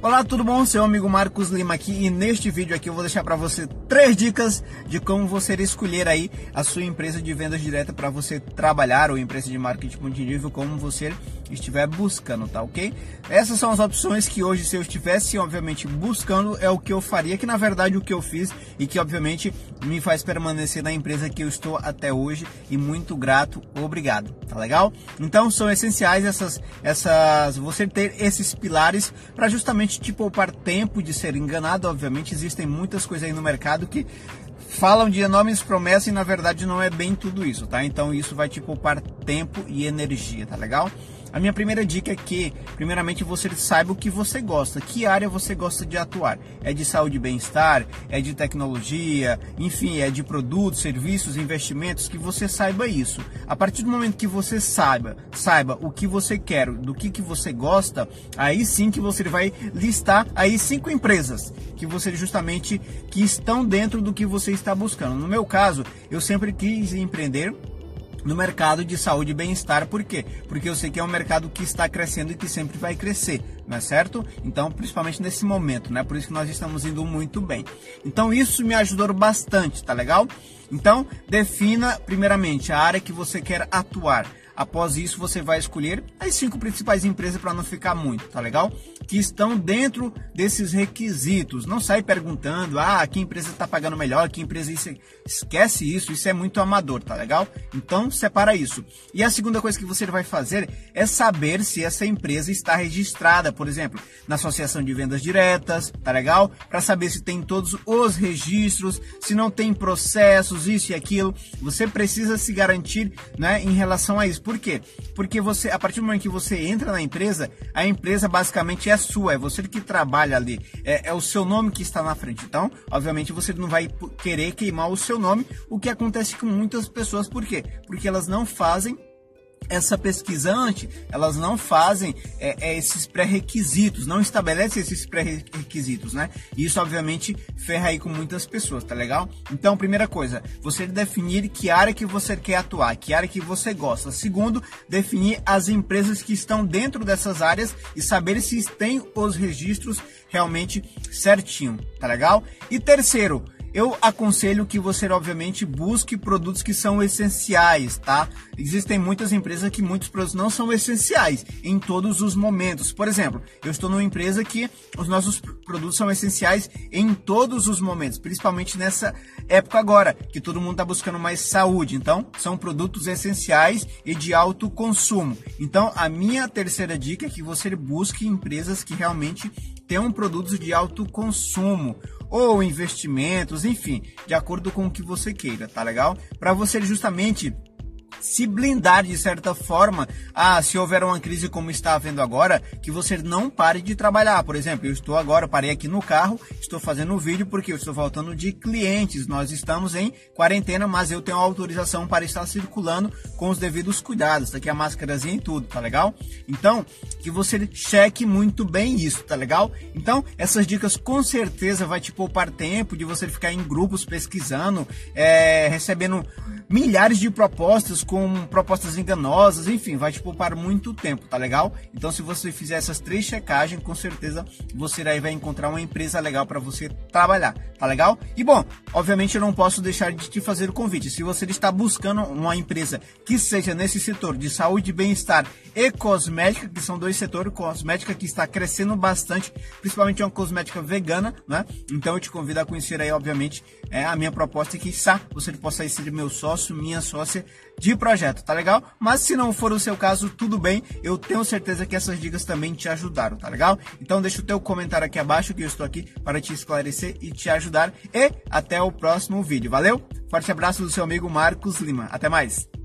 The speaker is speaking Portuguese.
Olá, tudo bom? Seu amigo Marcos Lima aqui e neste vídeo aqui eu vou deixar para você três dicas de como você escolher aí a sua empresa de vendas direta para você trabalhar ou empresa de marketing multinível como você estiver buscando, tá ok? Essas são as opções que hoje se eu estivesse obviamente buscando é o que eu faria, que na verdade o que eu fiz e que obviamente me faz permanecer na empresa que eu estou até hoje e muito grato, obrigado, tá legal? Então são essenciais essas essas você ter esses pilares para justamente te poupar tempo de ser enganado. Obviamente, existem muitas coisas aí no mercado que falam de enormes promessas e na verdade não é bem tudo isso, tá? Então isso vai te poupar tempo e energia, tá legal? A minha primeira dica é que, primeiramente, você saiba o que você gosta, que área você gosta de atuar. É de saúde e bem-estar, é de tecnologia, enfim, é de produtos, serviços, investimentos, que você saiba isso. A partir do momento que você saiba, saiba o que você quer, do que, que você gosta, aí sim que você vai listar aí cinco empresas que você justamente que estão dentro do que você está buscando. No meu caso, eu sempre quis empreender no mercado de saúde e bem-estar. Por quê? Porque eu sei que é um mercado que está crescendo e que sempre vai crescer, não é certo? Então, principalmente nesse momento, né? Por isso que nós estamos indo muito bem. Então, isso me ajudou bastante, tá legal? Então, defina primeiramente a área que você quer atuar. Após isso, você vai escolher as cinco principais empresas para não ficar muito, tá legal? Que estão dentro desses requisitos. Não sai perguntando, ah, que empresa está pagando melhor, que empresa isso. Esquece isso, isso é muito amador, tá legal? Então, separa isso. E a segunda coisa que você vai fazer é saber se essa empresa está registrada, por exemplo, na Associação de Vendas Diretas, tá legal? Para saber se tem todos os registros, se não tem processos, isso e aquilo. Você precisa se garantir, né, em relação a isso por quê? Porque você, a partir do momento que você entra na empresa, a empresa basicamente é sua, é você que trabalha ali, é, é o seu nome que está na frente. Então, obviamente, você não vai querer queimar o seu nome, o que acontece com muitas pessoas, por quê? Porque elas não fazem essa pesquisante, elas não fazem é, é, esses pré-requisitos, não estabelecem esses pré-requisitos, né? E isso, obviamente, ferra aí com muitas pessoas, tá legal? Então, primeira coisa, você definir que área que você quer atuar, que área que você gosta. Segundo, definir as empresas que estão dentro dessas áreas e saber se tem os registros realmente certinho, tá legal? E terceiro, eu aconselho que você, obviamente, busque produtos que são essenciais, tá? Existem muitas empresas que muitos produtos não são essenciais em todos os momentos. Por exemplo, eu estou numa empresa que os nossos produtos são essenciais em todos os momentos, principalmente nessa época agora, que todo mundo está buscando mais saúde. Então, são produtos essenciais e de alto consumo. Então, a minha terceira dica é que você busque empresas que realmente tenham produtos de alto consumo ou investimentos, enfim, de acordo com o que você queira, tá legal? Para você justamente se blindar de certa forma, ah, se houver uma crise como está havendo agora, que você não pare de trabalhar. Por exemplo, eu estou agora, parei aqui no carro, estou fazendo um vídeo porque eu estou voltando de clientes. Nós estamos em quarentena, mas eu tenho autorização para estar circulando com os devidos cuidados. Tá aqui a máscarazinha e tudo, tá legal? Então, que você cheque muito bem isso, tá legal? Então, essas dicas com certeza vai te poupar tempo de você ficar em grupos pesquisando, é, recebendo milhares de propostas com propostas enganosas, enfim, vai te poupar muito tempo, tá legal? Então, se você fizer essas três checagens, com certeza você aí vai encontrar uma empresa legal para você trabalhar, tá legal? E bom, obviamente eu não posso deixar de te fazer o convite. Se você está buscando uma empresa que seja nesse setor de saúde, bem-estar e cosmética, que são dois setores, cosmética que está crescendo bastante, principalmente uma cosmética vegana, né? Então eu te convido a conhecer aí, obviamente, é a minha proposta e que você possa ser meu sócio, minha sócia de projeto, tá legal? Mas se não for o seu caso, tudo bem. Eu tenho certeza que essas dicas também te ajudaram, tá legal? Então deixa o teu comentário aqui abaixo que eu estou aqui para te esclarecer e te ajudar. E até o próximo vídeo. Valeu? Forte abraço do seu amigo Marcos Lima. Até mais.